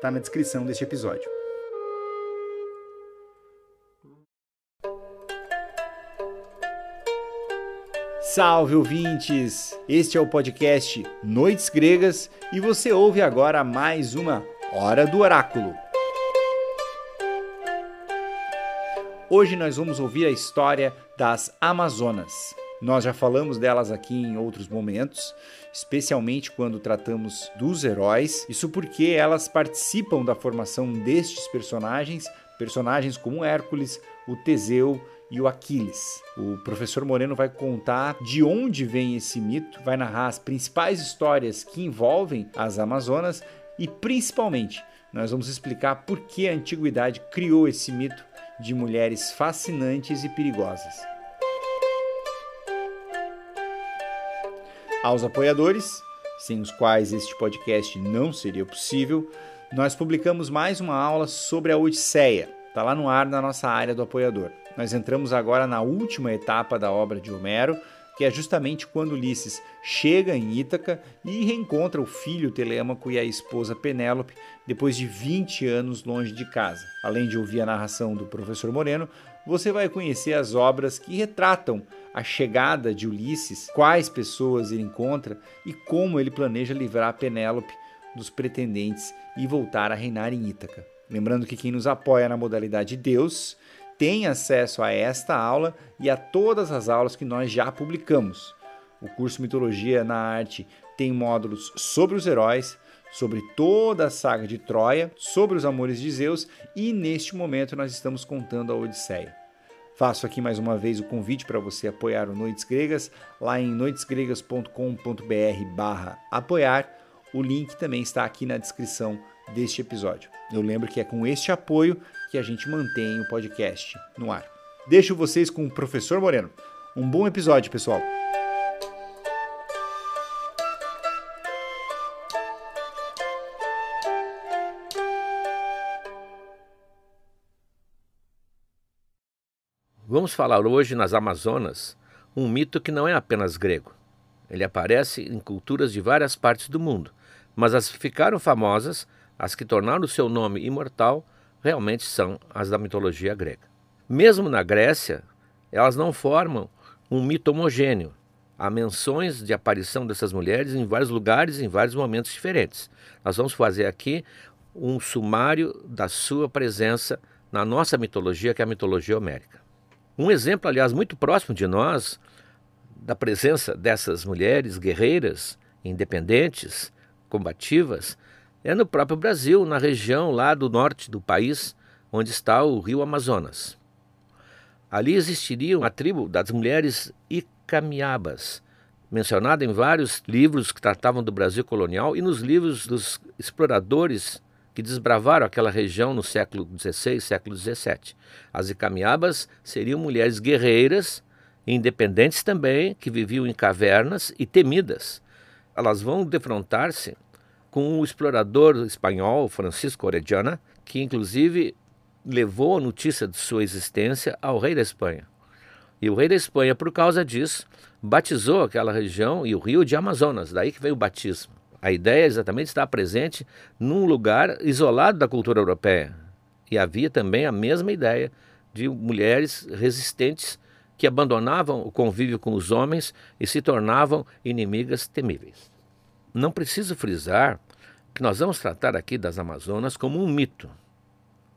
está na descrição deste episódio. Salve ouvintes! Este é o podcast Noites Gregas e você ouve agora mais uma Hora do Oráculo. Hoje nós vamos ouvir a história das Amazonas. Nós já falamos delas aqui em outros momentos, especialmente quando tratamos dos heróis. Isso porque elas participam da formação destes personagens, personagens como Hércules, o Teseu e o Aquiles. O professor Moreno vai contar de onde vem esse mito, vai narrar as principais histórias que envolvem as Amazonas e principalmente nós vamos explicar por que a antiguidade criou esse mito de mulheres fascinantes e perigosas. Aos apoiadores, sem os quais este podcast não seria possível, nós publicamos mais uma aula sobre a Odisseia. Está lá no ar na nossa área do apoiador. Nós entramos agora na última etapa da obra de Homero, que é justamente quando Ulisses chega em Ítaca e reencontra o filho Telêmaco e a esposa Penélope depois de 20 anos longe de casa. Além de ouvir a narração do professor Moreno, você vai conhecer as obras que retratam a chegada de Ulisses, quais pessoas ele encontra e como ele planeja livrar Penélope dos pretendentes e voltar a reinar em Ítaca. Lembrando que quem nos apoia na modalidade Deus tem acesso a esta aula e a todas as aulas que nós já publicamos. O curso Mitologia na Arte tem módulos sobre os heróis, sobre toda a saga de Troia, sobre os amores de Zeus e neste momento nós estamos contando a Odisseia. Faço aqui mais uma vez o convite para você apoiar o Noites Gregas lá em noitesgregas.com.br barra apoiar. O link também está aqui na descrição deste episódio. Eu lembro que é com este apoio que a gente mantém o podcast no ar. Deixo vocês com o professor Moreno. Um bom episódio, pessoal! Vamos falar hoje nas Amazonas um mito que não é apenas grego. Ele aparece em culturas de várias partes do mundo, mas as que ficaram famosas, as que tornaram o seu nome imortal, realmente são as da mitologia grega. Mesmo na Grécia, elas não formam um mito homogêneo. Há menções de aparição dessas mulheres em vários lugares, em vários momentos diferentes. Nós vamos fazer aqui um sumário da sua presença na nossa mitologia, que é a mitologia homérica. Um exemplo, aliás, muito próximo de nós, da presença dessas mulheres guerreiras, independentes, combativas, é no próprio Brasil, na região lá do norte do país, onde está o rio Amazonas. Ali existiria a tribo das mulheres Icamiabas, mencionada em vários livros que tratavam do Brasil colonial e nos livros dos exploradores que desbravaram aquela região no século XVI, século XVII. As Icamiabas seriam mulheres guerreiras, independentes também, que viviam em cavernas e temidas. Elas vão defrontar-se com o explorador espanhol Francisco Orellana, que inclusive levou a notícia de sua existência ao rei da Espanha. E o rei da Espanha, por causa disso, batizou aquela região e o rio de Amazonas, daí que veio o batismo. A ideia exatamente estar presente num lugar isolado da cultura europeia. E havia também a mesma ideia de mulheres resistentes que abandonavam o convívio com os homens e se tornavam inimigas temíveis. Não preciso frisar que nós vamos tratar aqui das Amazonas como um mito.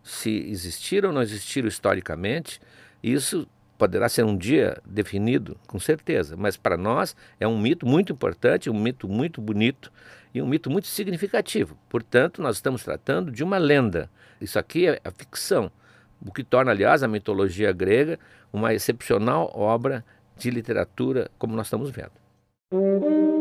Se existiram ou não existiram historicamente, isso poderá ser um dia definido, com certeza, mas para nós é um mito muito importante, um mito muito bonito e um mito muito significativo. Portanto, nós estamos tratando de uma lenda. Isso aqui é a ficção, o que torna, aliás, a mitologia grega uma excepcional obra de literatura, como nós estamos vendo.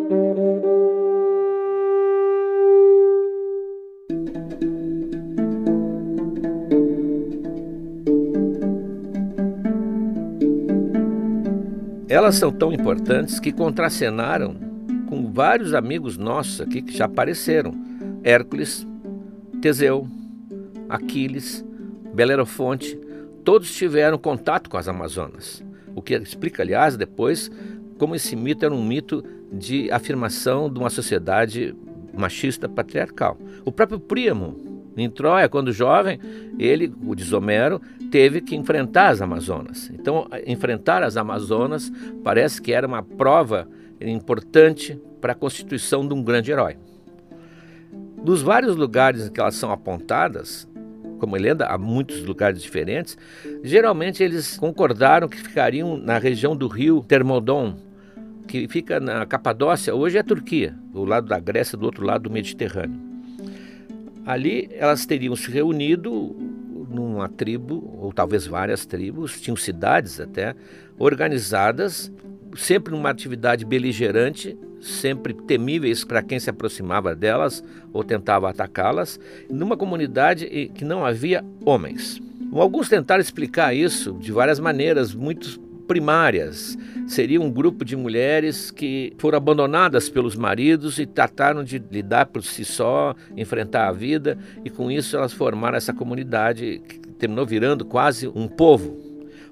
Elas são tão importantes que contracenaram com vários amigos nossos aqui que já apareceram: Hércules, Teseu, Aquiles, Belerofonte, todos tiveram contato com as Amazonas. O que explica, aliás, depois como esse mito era um mito de afirmação de uma sociedade machista patriarcal. O próprio Príamo, em Troia, quando jovem, ele, o de Homero, teve que enfrentar as Amazonas. Então, enfrentar as Amazonas parece que era uma prova importante para a constituição de um grande herói. Dos vários lugares em que elas são apontadas, como lenda, há muitos lugares diferentes, geralmente eles concordaram que ficariam na região do rio Termodon, que fica na Capadócia, hoje é Turquia, do lado da Grécia, do outro lado do Mediterrâneo. Ali elas teriam se reunido numa tribo, ou talvez várias tribos, tinham cidades até, organizadas, sempre numa atividade beligerante, sempre temíveis para quem se aproximava delas ou tentava atacá-las, numa comunidade que não havia homens. Alguns tentaram explicar isso de várias maneiras, muito primárias. Seria um grupo de mulheres que foram abandonadas pelos maridos e trataram de lidar por si só, enfrentar a vida, e com isso elas formaram essa comunidade que terminou virando quase um povo.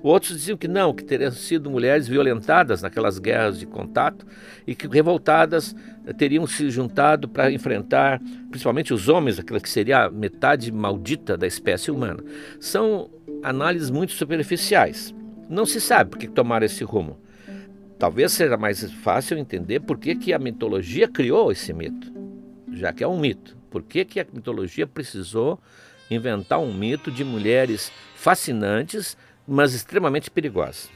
Outros diziam que não, que teriam sido mulheres violentadas naquelas guerras de contato e que revoltadas teriam se juntado para enfrentar, principalmente os homens, aquela que seria a metade maldita da espécie humana. São análises muito superficiais. Não se sabe por que tomaram esse rumo. Talvez seja mais fácil entender por que, que a mitologia criou esse mito, já que é um mito. Por que, que a mitologia precisou inventar um mito de mulheres fascinantes, mas extremamente perigosas?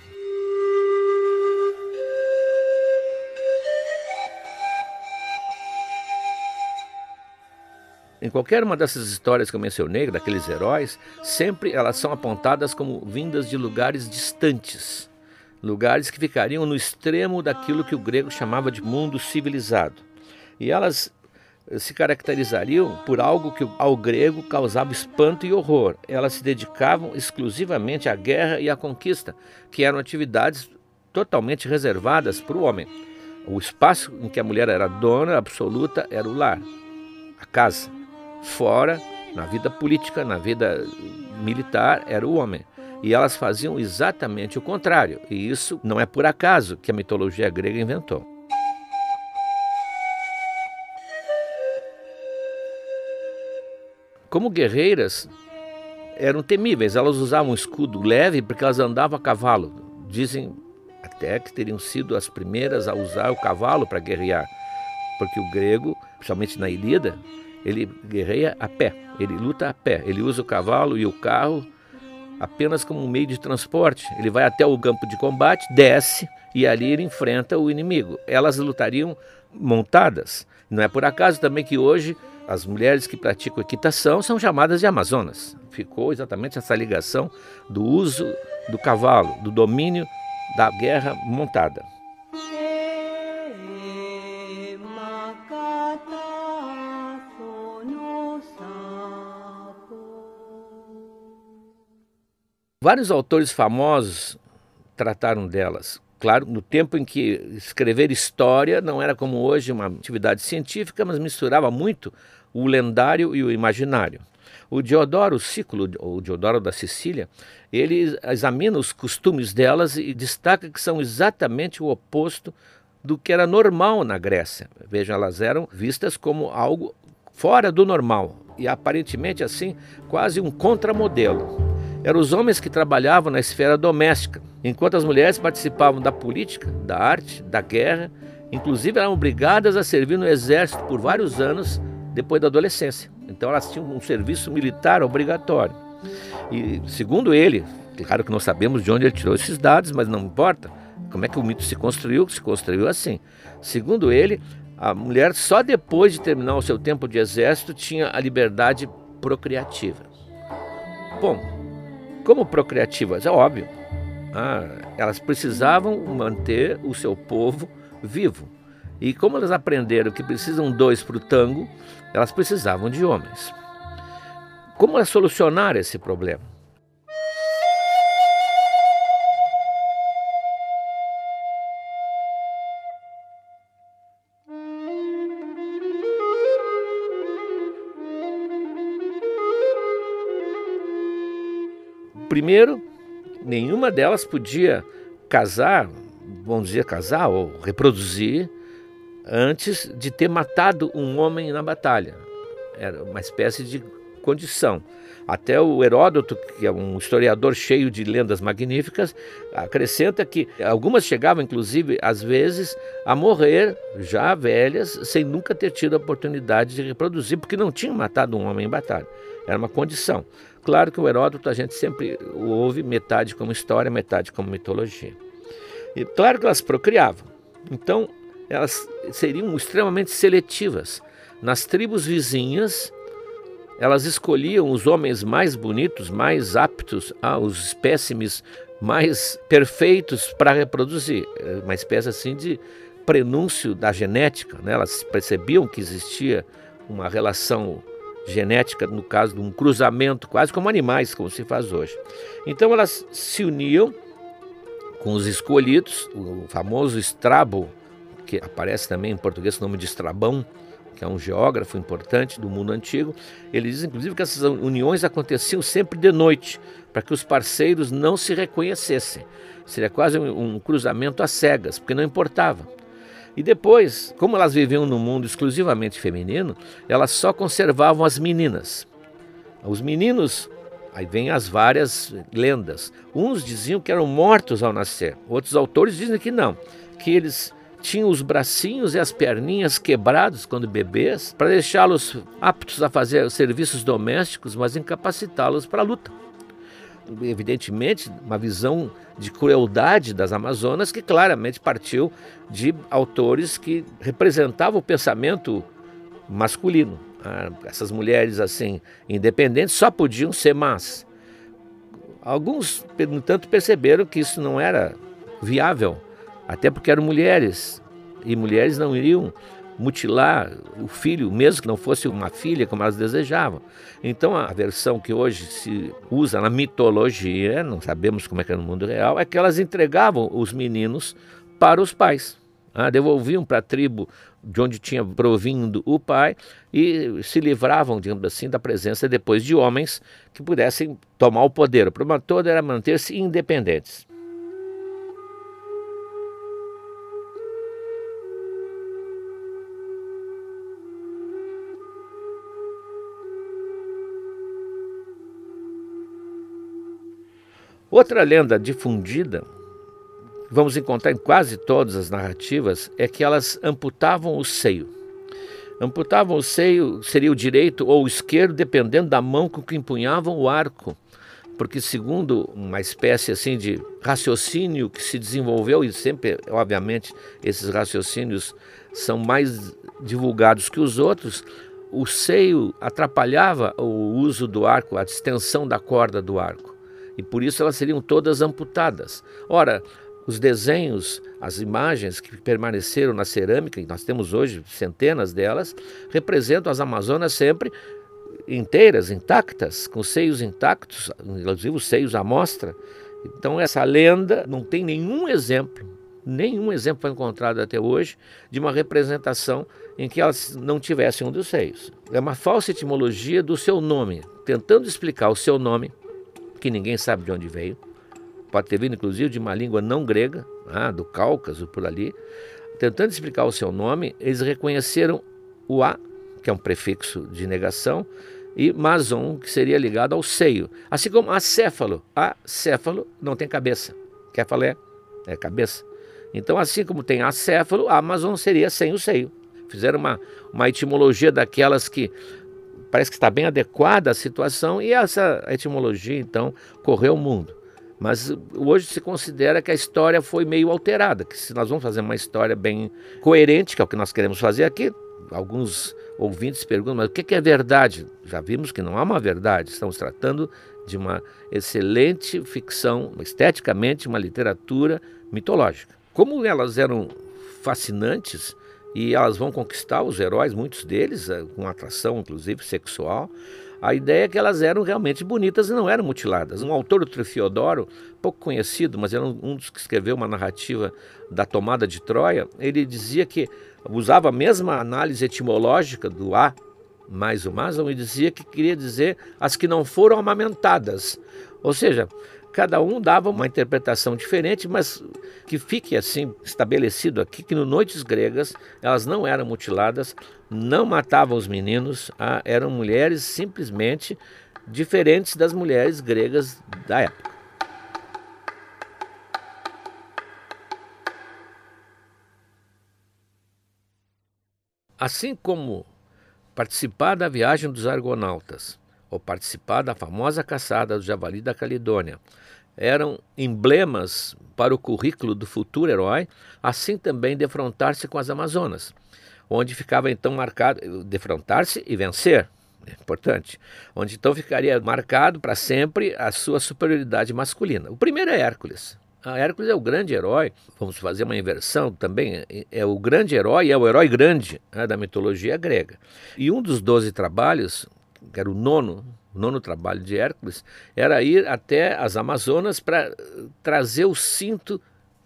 Em qualquer uma dessas histórias que eu mencionei, daqueles heróis, sempre elas são apontadas como vindas de lugares distantes, lugares que ficariam no extremo daquilo que o grego chamava de mundo civilizado. E elas eh, se caracterizariam por algo que ao grego causava espanto e horror. Elas se dedicavam exclusivamente à guerra e à conquista, que eram atividades totalmente reservadas para o homem. O espaço em que a mulher era dona absoluta era o lar, a casa. Fora, na vida política, na vida militar, era o homem. E elas faziam exatamente o contrário. E isso não é por acaso que a mitologia grega inventou. Como guerreiras, eram temíveis. Elas usavam um escudo leve porque elas andavam a cavalo. Dizem até que teriam sido as primeiras a usar o cavalo para guerrear, porque o grego, principalmente na Ilíada, ele guerreia a pé, ele luta a pé, ele usa o cavalo e o carro apenas como um meio de transporte. Ele vai até o campo de combate, desce e ali ele enfrenta o inimigo. Elas lutariam montadas. Não é por acaso também que hoje as mulheres que praticam equitação são chamadas de Amazonas. Ficou exatamente essa ligação do uso do cavalo, do domínio da guerra montada. Vários autores famosos trataram delas. Claro, no tempo em que escrever história não era como hoje uma atividade científica, mas misturava muito o lendário e o imaginário. O Diodoro Ciclo, ou Diodoro da Sicília, ele examina os costumes delas e destaca que são exatamente o oposto do que era normal na Grécia. Vejam, elas eram vistas como algo fora do normal e aparentemente assim quase um contramodelo. Eram os homens que trabalhavam na esfera doméstica, enquanto as mulheres participavam da política, da arte, da guerra, inclusive eram obrigadas a servir no exército por vários anos depois da adolescência. Então elas tinham um serviço militar obrigatório. E segundo ele, Claro que não sabemos de onde ele tirou esses dados, mas não importa. Como é que o mito se construiu? Se construiu assim. Segundo ele, a mulher só depois de terminar o seu tempo de exército tinha a liberdade procriativa. Bom, como procriativas, é óbvio. Ah, elas precisavam manter o seu povo vivo. E como elas aprenderam que precisam dois para o tango, elas precisavam de homens. Como é solucionar esse problema? Primeiro, nenhuma delas podia casar, vamos dizer casar ou reproduzir, antes de ter matado um homem na batalha. Era uma espécie de condição. Até o Heródoto, que é um historiador cheio de lendas magníficas, acrescenta que algumas chegavam, inclusive, às vezes, a morrer já velhas, sem nunca ter tido a oportunidade de reproduzir, porque não tinham matado um homem em batalha. Era uma condição. Claro que o Heródoto a gente sempre ouve metade como história, metade como mitologia. E claro que elas procriavam. Então, elas seriam extremamente seletivas. Nas tribos vizinhas, elas escolhiam os homens mais bonitos, mais aptos, aos espécimes mais perfeitos para reproduzir. É uma espécie assim de prenúncio da genética. Né? Elas percebiam que existia uma relação genética, no caso de um cruzamento, quase como animais, como se faz hoje. Então elas se uniam com os escolhidos, o famoso Estrabo, que aparece também em português o nome de Estrabão, que é um geógrafo importante do mundo antigo, ele diz inclusive que essas uniões aconteciam sempre de noite, para que os parceiros não se reconhecessem. Seria quase um, um cruzamento às cegas, porque não importava. E depois, como elas viviam num mundo exclusivamente feminino, elas só conservavam as meninas. Os meninos, aí vem as várias lendas. Uns diziam que eram mortos ao nascer, outros autores dizem que não, que eles tinham os bracinhos e as perninhas quebrados quando bebês, para deixá-los aptos a fazer serviços domésticos, mas incapacitá-los para a luta evidentemente, uma visão de crueldade das Amazonas que claramente partiu de autores que representavam o pensamento masculino. Ah, essas mulheres assim independentes só podiam ser más. Alguns, no entanto, perceberam que isso não era viável, até porque eram mulheres e mulheres não iriam mutilar o filho, mesmo que não fosse uma filha como elas desejavam. Então a versão que hoje se usa na mitologia, não sabemos como é que é no mundo real, é que elas entregavam os meninos para os pais. Ah, devolviam para a tribo de onde tinha provindo o pai e se livravam, digamos assim, da presença depois de homens que pudessem tomar o poder. O problema todo era manter-se independentes. Outra lenda difundida, vamos encontrar em quase todas as narrativas, é que elas amputavam o seio. Amputavam o seio, seria o direito ou o esquerdo, dependendo da mão com que empunhavam o arco. Porque, segundo uma espécie assim de raciocínio que se desenvolveu, e sempre, obviamente, esses raciocínios são mais divulgados que os outros, o seio atrapalhava o uso do arco, a extensão da corda do arco e por isso elas seriam todas amputadas. Ora, os desenhos, as imagens que permaneceram na cerâmica, e nós temos hoje centenas delas, representam as Amazonas sempre inteiras, intactas, com seios intactos, inclusive os seios à mostra. Então essa lenda não tem nenhum exemplo, nenhum exemplo foi encontrado até hoje de uma representação em que elas não tivessem um dos seios. É uma falsa etimologia do seu nome, tentando explicar o seu nome que ninguém sabe de onde veio. Pode ter vindo, inclusive, de uma língua não grega, ah, do Cáucaso, por ali. Tentando explicar o seu nome, eles reconheceram o A, que é um prefixo de negação, e Mazon, que seria ligado ao seio. Assim como acéfalo. Acéfalo não tem cabeça. Céfalo é cabeça. Então, assim como tem acéfalo, Amazon seria sem o seio. Fizeram uma, uma etimologia daquelas que parece que está bem adequada à situação e essa etimologia então correu o mundo. Mas hoje se considera que a história foi meio alterada, que se nós vamos fazer uma história bem coerente, que é o que nós queremos fazer aqui, alguns ouvintes perguntam, mas o que é verdade? Já vimos que não há uma verdade, estamos tratando de uma excelente ficção, esteticamente, uma literatura mitológica. Como elas eram fascinantes e elas vão conquistar os heróis, muitos deles, eh, com atração, inclusive sexual, a ideia é que elas eram realmente bonitas e não eram mutiladas. Um autor, o Trifiodoro, pouco conhecido, mas era um dos que escreveu uma narrativa da tomada de Troia, ele dizia que usava a mesma análise etimológica do A mais o mais, e dizia que queria dizer as que não foram amamentadas. Ou seja, cada um dava uma interpretação diferente, mas que fique assim estabelecido aqui que no Noites Gregas elas não eram mutiladas, não matavam os meninos, ah, eram mulheres simplesmente diferentes das mulheres gregas da época. Assim como participar da viagem dos argonautas ou participar da famosa caçada do javali da Calidônia eram emblemas para o currículo do futuro herói, assim também defrontar-se com as Amazonas, onde ficava então marcado defrontar-se e vencer, é importante, onde então ficaria marcado para sempre a sua superioridade masculina. O primeiro é Hércules. A Hércules é o grande herói, vamos fazer uma inversão também, é, é o grande herói, é o herói grande né, da mitologia grega. E um dos doze trabalhos, que era o nono, o nono trabalho de Hércules, era ir até as Amazonas para trazer o cinto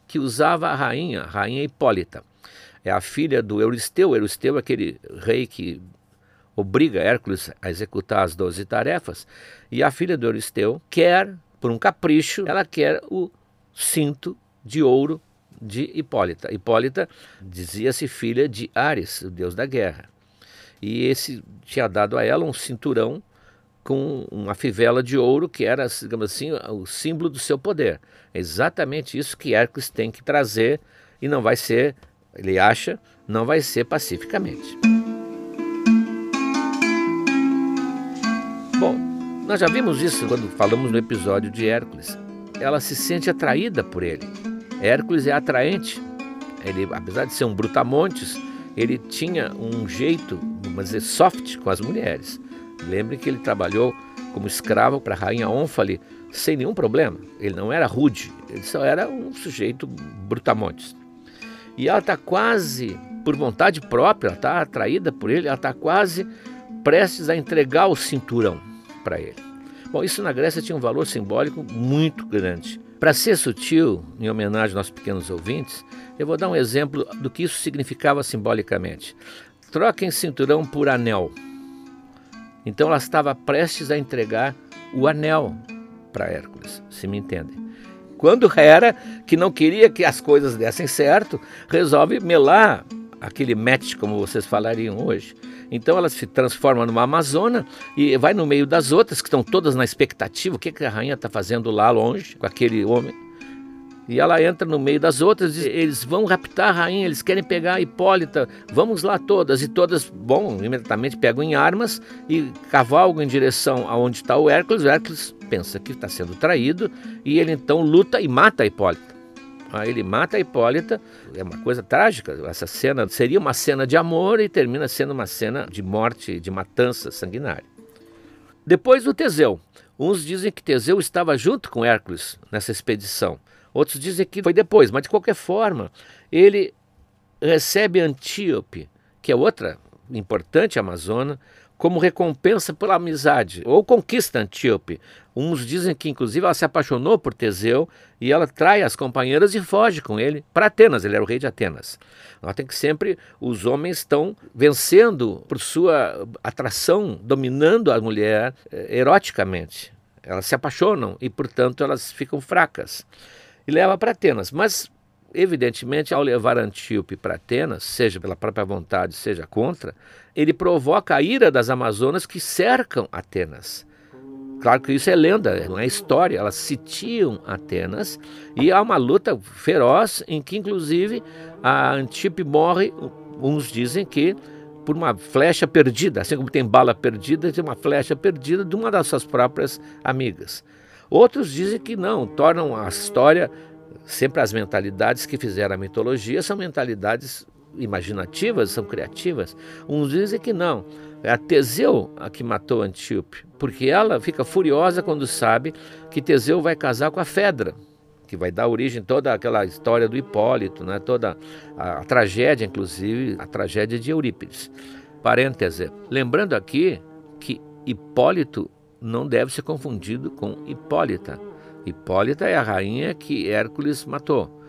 que usava a rainha, a rainha Hipólita. É a filha do Euristeu. Euristeu é aquele rei que obriga Hércules a executar as doze tarefas. E a filha do Euristeu quer, por um capricho, ela quer o cinto de ouro de Hipólita. Hipólita dizia-se filha de Ares, o deus da guerra. E esse tinha dado a ela um cinturão com uma fivela de ouro que era, digamos assim, o símbolo do seu poder. É exatamente isso que Hércules tem que trazer e não vai ser, ele acha, não vai ser pacificamente. Bom, nós já vimos isso quando falamos no episódio de Hércules. Ela se sente atraída por ele. Hércules é atraente. Ele, apesar de ser um brutamontes, ele tinha um jeito, vamos dizer, soft com as mulheres. Lembre que ele trabalhou como escravo para a rainha Onfale sem nenhum problema. Ele não era rude, ele só era um sujeito brutamontes. E ela está quase, por vontade própria, está atraída por ele, ela está quase prestes a entregar o cinturão para ele. Bom, isso na Grécia tinha um valor simbólico muito grande. Para ser sutil, em homenagem aos nossos pequenos ouvintes, eu vou dar um exemplo do que isso significava simbolicamente. Troquem cinturão por anel. Então ela estava prestes a entregar o anel para Hércules, se me entendem. Quando Hera, que não queria que as coisas dessem certo, resolve melar aquele match, como vocês falariam hoje. Então ela se transforma numa amazona e vai no meio das outras, que estão todas na expectativa, o que, que a rainha está fazendo lá longe com aquele homem. E ela entra no meio das outras, diz, eles vão raptar a rainha, eles querem pegar a Hipólita, vamos lá todas. E todas, bom, imediatamente pegam em armas e cavalgam em direção aonde está o Hércules. O Hércules pensa que está sendo traído e ele então luta e mata a Hipólita. Aí ele mata a Hipólita, é uma coisa trágica. Essa cena seria uma cena de amor e termina sendo uma cena de morte, de matança sanguinária. Depois o Teseu. Uns dizem que Teseu estava junto com Hércules nessa expedição. Outros dizem que foi depois, mas de qualquer forma, ele recebe Antíope, que é outra importante amazona, como recompensa pela amizade, ou conquista Antíope. Uns dizem que, inclusive, ela se apaixonou por Teseu e ela trai as companheiras e foge com ele para Atenas. Ele era o rei de Atenas. Notem que sempre os homens estão vencendo por sua atração, dominando a mulher eh, eroticamente. Elas se apaixonam e, portanto, elas ficam fracas e leva para Atenas. Mas, evidentemente, ao levar Antíope para Atenas, seja pela própria vontade, seja contra, ele provoca a ira das Amazonas que cercam Atenas. Claro que isso é lenda, não é história. Elas sitiam Atenas e há uma luta feroz em que, inclusive, a Antíope morre. Uns dizem que por uma flecha perdida, assim como tem bala perdida, tem uma flecha perdida de uma das suas próprias amigas. Outros dizem que não, tornam a história sempre as mentalidades que fizeram a mitologia são mentalidades imaginativas, são criativas. Uns dizem que não. É a Teseu a que matou Antíope, porque ela fica furiosa quando sabe que Teseu vai casar com a Fedra, que vai dar origem a toda aquela história do Hipólito, né? toda a, a tragédia, inclusive a tragédia de Eurípides. Parêntese. Lembrando aqui que Hipólito não deve ser confundido com Hipólita. Hipólita é a rainha que Hércules matou.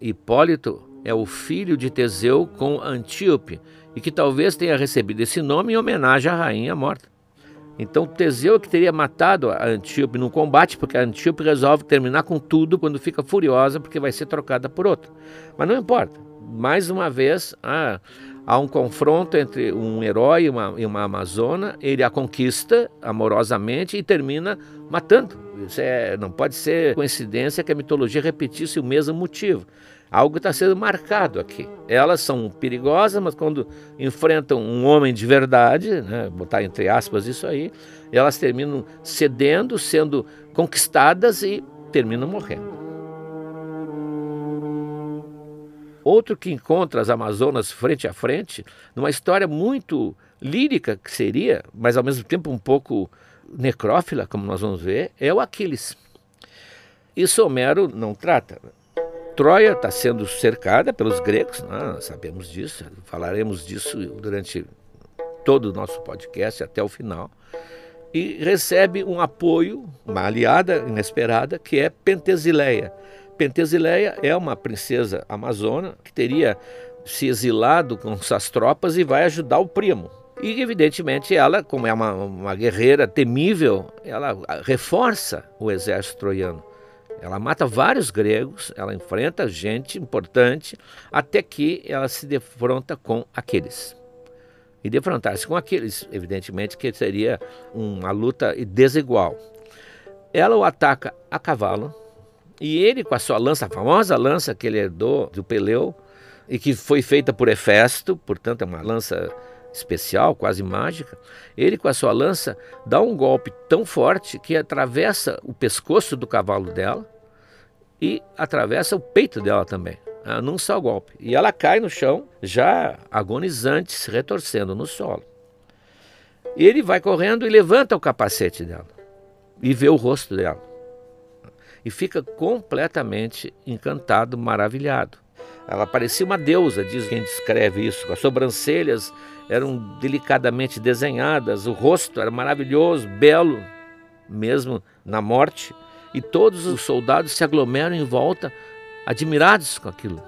Hipólito é o filho de Teseu com Antíope e que talvez tenha recebido esse nome em homenagem à rainha morta. Então Teseu é que teria matado a Antíope no combate, porque a Antíope resolve terminar com tudo quando fica furiosa porque vai ser trocada por outro. Mas não importa. Mais uma vez, ah, há um confronto entre um herói e uma, e uma amazona, ele a conquista amorosamente e termina matando. Isso é, não pode ser coincidência que a mitologia repetisse o mesmo motivo. Algo está sendo marcado aqui. Elas são perigosas, mas quando enfrentam um homem de verdade, né, botar entre aspas isso aí, elas terminam cedendo, sendo conquistadas e terminam morrendo. Outro que encontra as Amazonas frente a frente, numa história muito lírica que seria, mas ao mesmo tempo um pouco necrófila, como nós vamos ver, é o Aquiles. Isso Homero não trata. Troia está sendo cercada pelos gregos, né? sabemos disso, falaremos disso durante todo o nosso podcast até o final. E recebe um apoio, uma aliada inesperada, que é Pentesileia. Pentesileia é uma princesa amazona que teria se exilado com suas tropas e vai ajudar o primo. E, evidentemente, ela, como é uma, uma guerreira temível, ela reforça o exército troiano. Ela mata vários gregos, ela enfrenta gente importante, até que ela se defronta com aqueles. E defrontar-se com aqueles, evidentemente, que seria uma luta desigual. Ela o ataca a cavalo, e ele, com a sua lança, a famosa lança que ele herdou do Peleu, e que foi feita por Hefesto, portanto é uma lança especial, quase mágica, ele com a sua lança dá um golpe tão forte que atravessa o pescoço do cavalo dela e atravessa o peito dela também, ah, num só golpe. E ela cai no chão, já agonizante, se retorcendo no solo. Ele vai correndo e levanta o capacete dela e vê o rosto dela. E fica completamente encantado, maravilhado. Ela parecia uma deusa, diz quem descreve isso, as sobrancelhas eram delicadamente desenhadas, o rosto era maravilhoso, belo, mesmo na morte, e todos os soldados se aglomeram em volta, admirados com aquilo.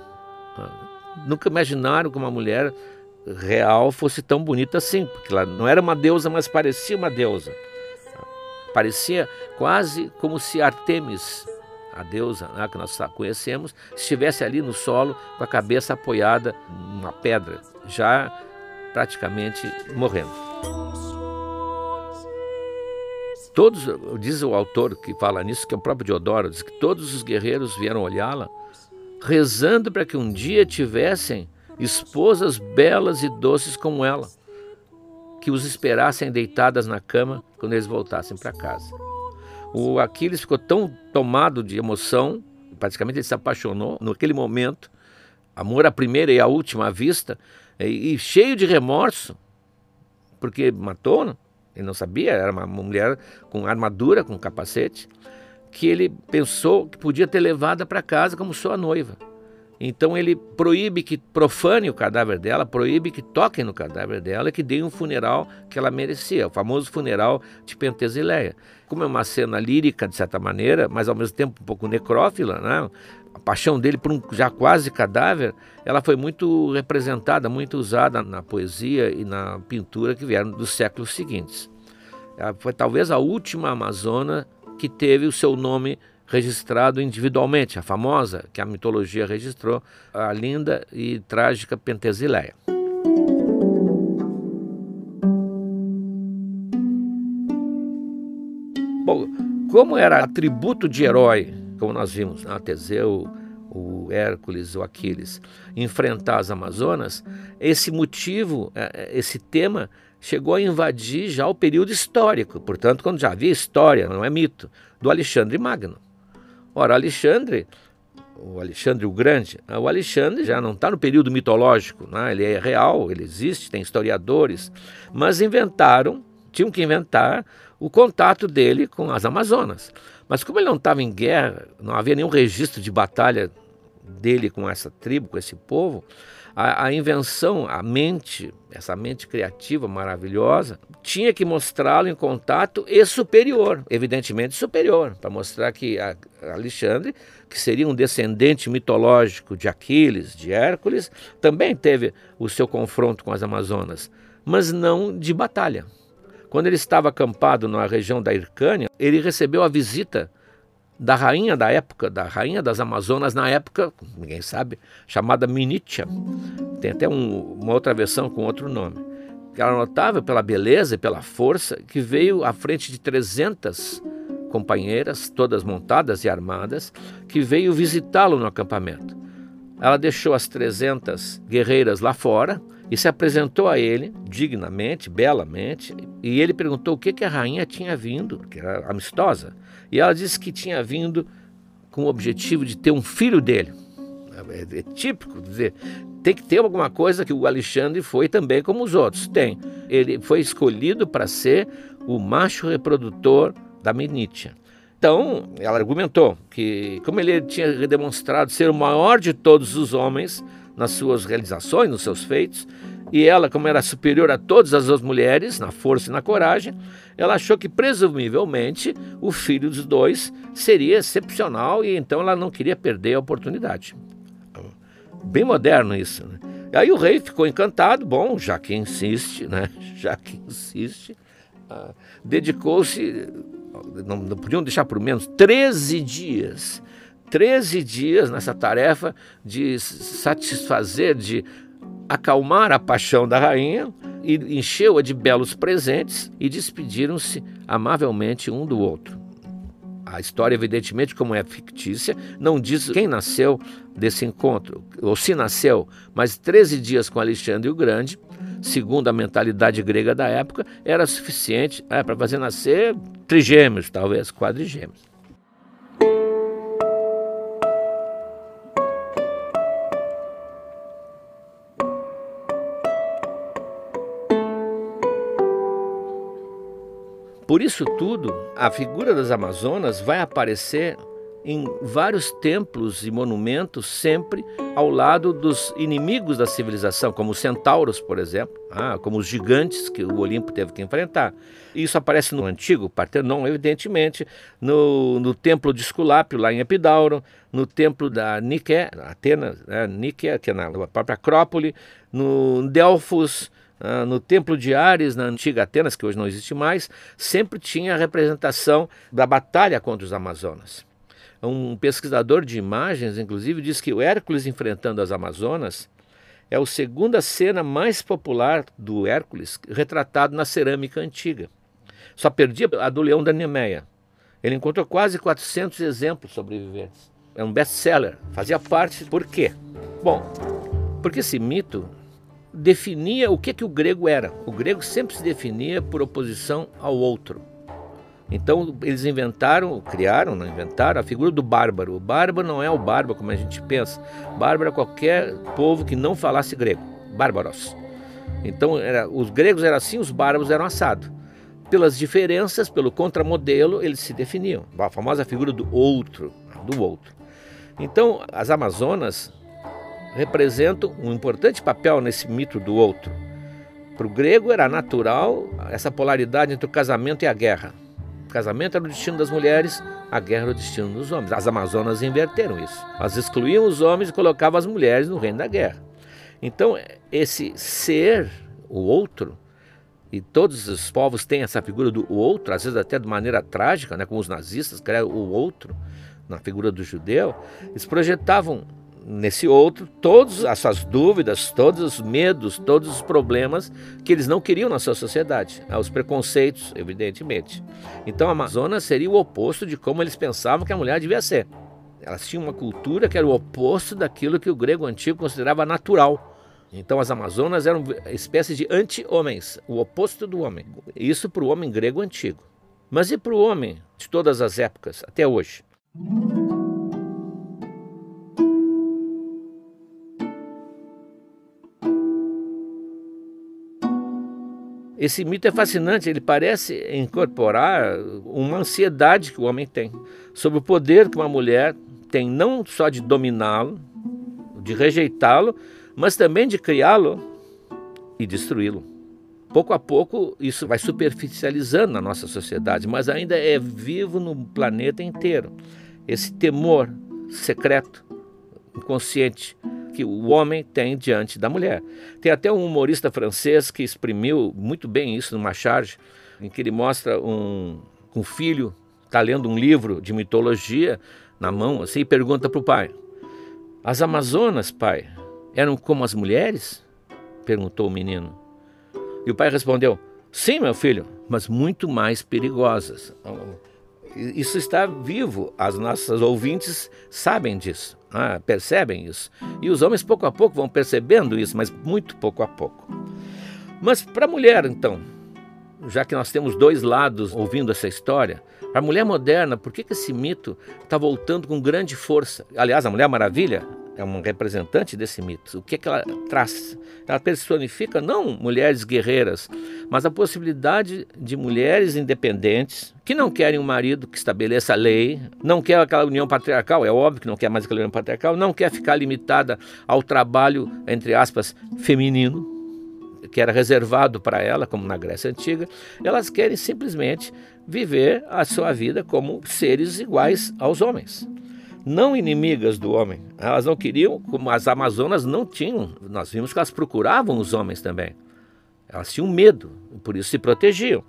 Nunca imaginaram que uma mulher real fosse tão bonita assim, porque ela não era uma deusa, mas parecia uma deusa. Parecia quase como se Artemis, a deusa né, que nós conhecemos, estivesse ali no solo com a cabeça apoiada numa pedra, já praticamente morrendo. Todos, diz o autor que fala nisso, que é o próprio Diodoro, diz que todos os guerreiros vieram olhá-la, rezando para que um dia tivessem esposas belas e doces como ela, que os esperassem deitadas na cama quando eles voltassem para casa. O Aquiles ficou tão tomado de emoção, praticamente ele se apaixonou naquele momento, amor à primeira e à última vista, e, e cheio de remorso, porque matou, né? ele não sabia, era uma mulher com armadura, com capacete, que ele pensou que podia ter levada para casa como sua noiva. Então ele proíbe que profane o cadáver dela, proíbe que toquem no cadáver dela e que deem um funeral que ela merecia, o famoso funeral de Pentesileia. Como é uma cena lírica, de certa maneira, mas ao mesmo tempo um pouco necrófila, né? a paixão dele por um já quase cadáver, ela foi muito representada, muito usada na poesia e na pintura que vieram dos séculos seguintes. Ela foi talvez a última amazona que teve o seu nome registrado individualmente, a famosa que a mitologia registrou, a linda e trágica Pentesileia. Bom, como era atributo de herói, como nós vimos, né? Teseu, o Hércules, o Aquiles, enfrentar as Amazonas, esse motivo, é, é, esse tema chegou a invadir já o período histórico, portanto, quando já havia história, não é mito, do Alexandre Magno. Ora, Alexandre, o Alexandre o Grande, o Alexandre já não está no período mitológico, né? ele é real, ele existe, tem historiadores, mas inventaram, tinham que inventar o contato dele com as Amazonas. Mas como ele não estava em guerra, não havia nenhum registro de batalha dele com essa tribo, com esse povo, a, a invenção, a mente, essa mente criativa maravilhosa, tinha que mostrá-lo em contato e superior, evidentemente superior, para mostrar que a, Alexandre, que seria um descendente mitológico de Aquiles, de Hércules, também teve o seu confronto com as Amazonas, mas não de batalha. Quando ele estava acampado na região da Hircânia, ele recebeu a visita da rainha da época, da rainha das Amazonas na época, ninguém sabe, chamada Minitia. Tem até um, uma outra versão com outro nome. Ela notável pela beleza e pela força que veio à frente de 300 companheiras, todas montadas e armadas, que veio visitá-lo no acampamento. Ela deixou as 300 guerreiras lá fora e se apresentou a ele dignamente, belamente, e ele perguntou o que, que a rainha tinha vindo, que era amistosa. E ela disse que tinha vindo com o objetivo de ter um filho dele. É, é típico dizer, tem que ter alguma coisa que o Alexandre foi também como os outros. Tem. Ele foi escolhido para ser o macho reprodutor da Menitia. Então, ela argumentou que, como ele tinha demonstrado ser o maior de todos os homens, nas suas realizações, nos seus feitos, e ela, como era superior a todas as outras mulheres, na força e na coragem, ela achou que presumivelmente o filho dos dois seria excepcional e então ela não queria perder a oportunidade. Bem moderno isso. Né? Aí o rei ficou encantado, bom, já que insiste, né? Já que insiste, uh, dedicou-se, não, não podiam deixar por menos, 13 dias 13 dias nessa tarefa de satisfazer, de acalmar a paixão da rainha e encheu-a de belos presentes e despediram-se amavelmente um do outro. A história, evidentemente, como é fictícia, não diz quem nasceu desse encontro, ou se nasceu, mas 13 dias com Alexandre o Grande, segundo a mentalidade grega da época, era suficiente é, para fazer nascer trigêmeos, talvez quadrigêmeos. Por isso tudo, a figura das Amazonas vai aparecer em vários templos e monumentos, sempre ao lado dos inimigos da civilização, como os centauros, por exemplo, ah, como os gigantes que o Olimpo teve que enfrentar. Isso aparece no antigo Partenon, evidentemente, no, no templo de Esculápio, lá em Epidauro, no templo da Nike, Atenas, né, Nike, que é na própria Acrópole, no Delfos, ah, no Templo de Ares, na antiga Atenas, que hoje não existe mais, sempre tinha a representação da batalha contra os Amazonas. Um pesquisador de imagens, inclusive, diz que o Hércules enfrentando as Amazonas é a segunda cena mais popular do Hércules retratado na cerâmica antiga. Só perdia a do Leão da Nemeia. Ele encontrou quase 400 exemplos sobreviventes. É um best-seller. Fazia parte. Por quê? Bom, porque esse mito definia o que, que o grego era. O grego sempre se definia por oposição ao outro. Então eles inventaram, criaram, não inventaram a figura do bárbaro. O bárbaro não é o bárbaro como a gente pensa. Bárbaro é qualquer povo que não falasse grego. Bárbaros. Então era, os gregos eram assim, os bárbaros eram assados. Pelas diferenças, pelo contramodelo, eles se definiam. A famosa figura do outro, do outro. Então as Amazonas representam um importante papel nesse mito do outro. Para o grego era natural essa polaridade entre o casamento e a guerra. O casamento era o destino das mulheres, a guerra era o destino dos homens. As Amazonas inverteram isso. Elas excluíam os homens e colocavam as mulheres no reino da guerra. Então, esse ser, o outro, e todos os povos têm essa figura do outro, às vezes até de maneira trágica, né, como os nazistas criaram o outro na figura do judeu, eles projetavam nesse outro todas as suas dúvidas, todos os medos, todos os problemas que eles não queriam na sua sociedade, né? os preconceitos, evidentemente. Então a Amazonas seria o oposto de como eles pensavam que a mulher devia ser. Elas tinham uma cultura que era o oposto daquilo que o grego antigo considerava natural. Então as Amazonas eram espécie de anti-homens, o oposto do homem. Isso para o homem grego antigo. Mas e para o homem de todas as épocas, até hoje? Esse mito é fascinante, ele parece incorporar uma ansiedade que o homem tem sobre o poder que uma mulher tem, não só de dominá-lo, de rejeitá-lo, mas também de criá-lo e destruí-lo. Pouco a pouco isso vai superficializando na nossa sociedade, mas ainda é vivo no planeta inteiro. Esse temor secreto, inconsciente, que o homem tem diante da mulher. Tem até um humorista francês que exprimiu muito bem isso numa charge, em que ele mostra um, um filho está lendo um livro de mitologia na mão assim, e pergunta para o pai: As Amazonas, pai, eram como as mulheres? perguntou o menino. E o pai respondeu: Sim, meu filho, mas muito mais perigosas. Isso está vivo, as nossas ouvintes sabem disso, né? percebem isso. E os homens, pouco a pouco, vão percebendo isso, mas muito pouco a pouco. Mas para a mulher, então, já que nós temos dois lados ouvindo essa história, a mulher moderna, por que, que esse mito está voltando com grande força? Aliás, a Mulher Maravilha é um representante desse mito. O que, que ela traz? Ela personifica não mulheres guerreiras, mas a possibilidade de mulheres independentes que não querem um marido que estabeleça a lei, não quer aquela união patriarcal, é óbvio que não quer mais aquela união patriarcal, não quer ficar limitada ao trabalho, entre aspas, feminino, que era reservado para ela, como na Grécia Antiga, elas querem simplesmente viver a sua vida como seres iguais aos homens não inimigas do homem. Elas não queriam, como as Amazonas não tinham, nós vimos que elas procuravam os homens também. Elas tinham medo, por isso se protegiam.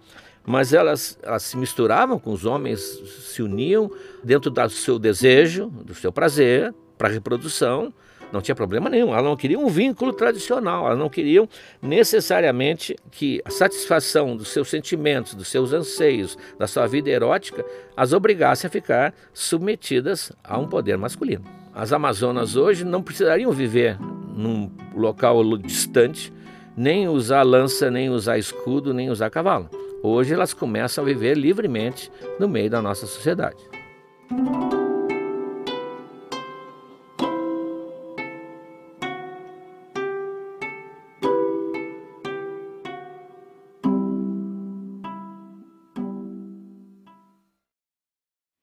Mas elas, elas se misturavam com os homens, se uniam dentro do seu desejo, do seu prazer, para a reprodução, não tinha problema nenhum. Elas não queriam um vínculo tradicional, elas não queriam necessariamente que a satisfação dos seus sentimentos, dos seus anseios, da sua vida erótica, as obrigasse a ficar submetidas a um poder masculino. As Amazonas hoje não precisariam viver num local distante, nem usar lança, nem usar escudo, nem usar cavalo. Hoje elas começam a viver livremente no meio da nossa sociedade.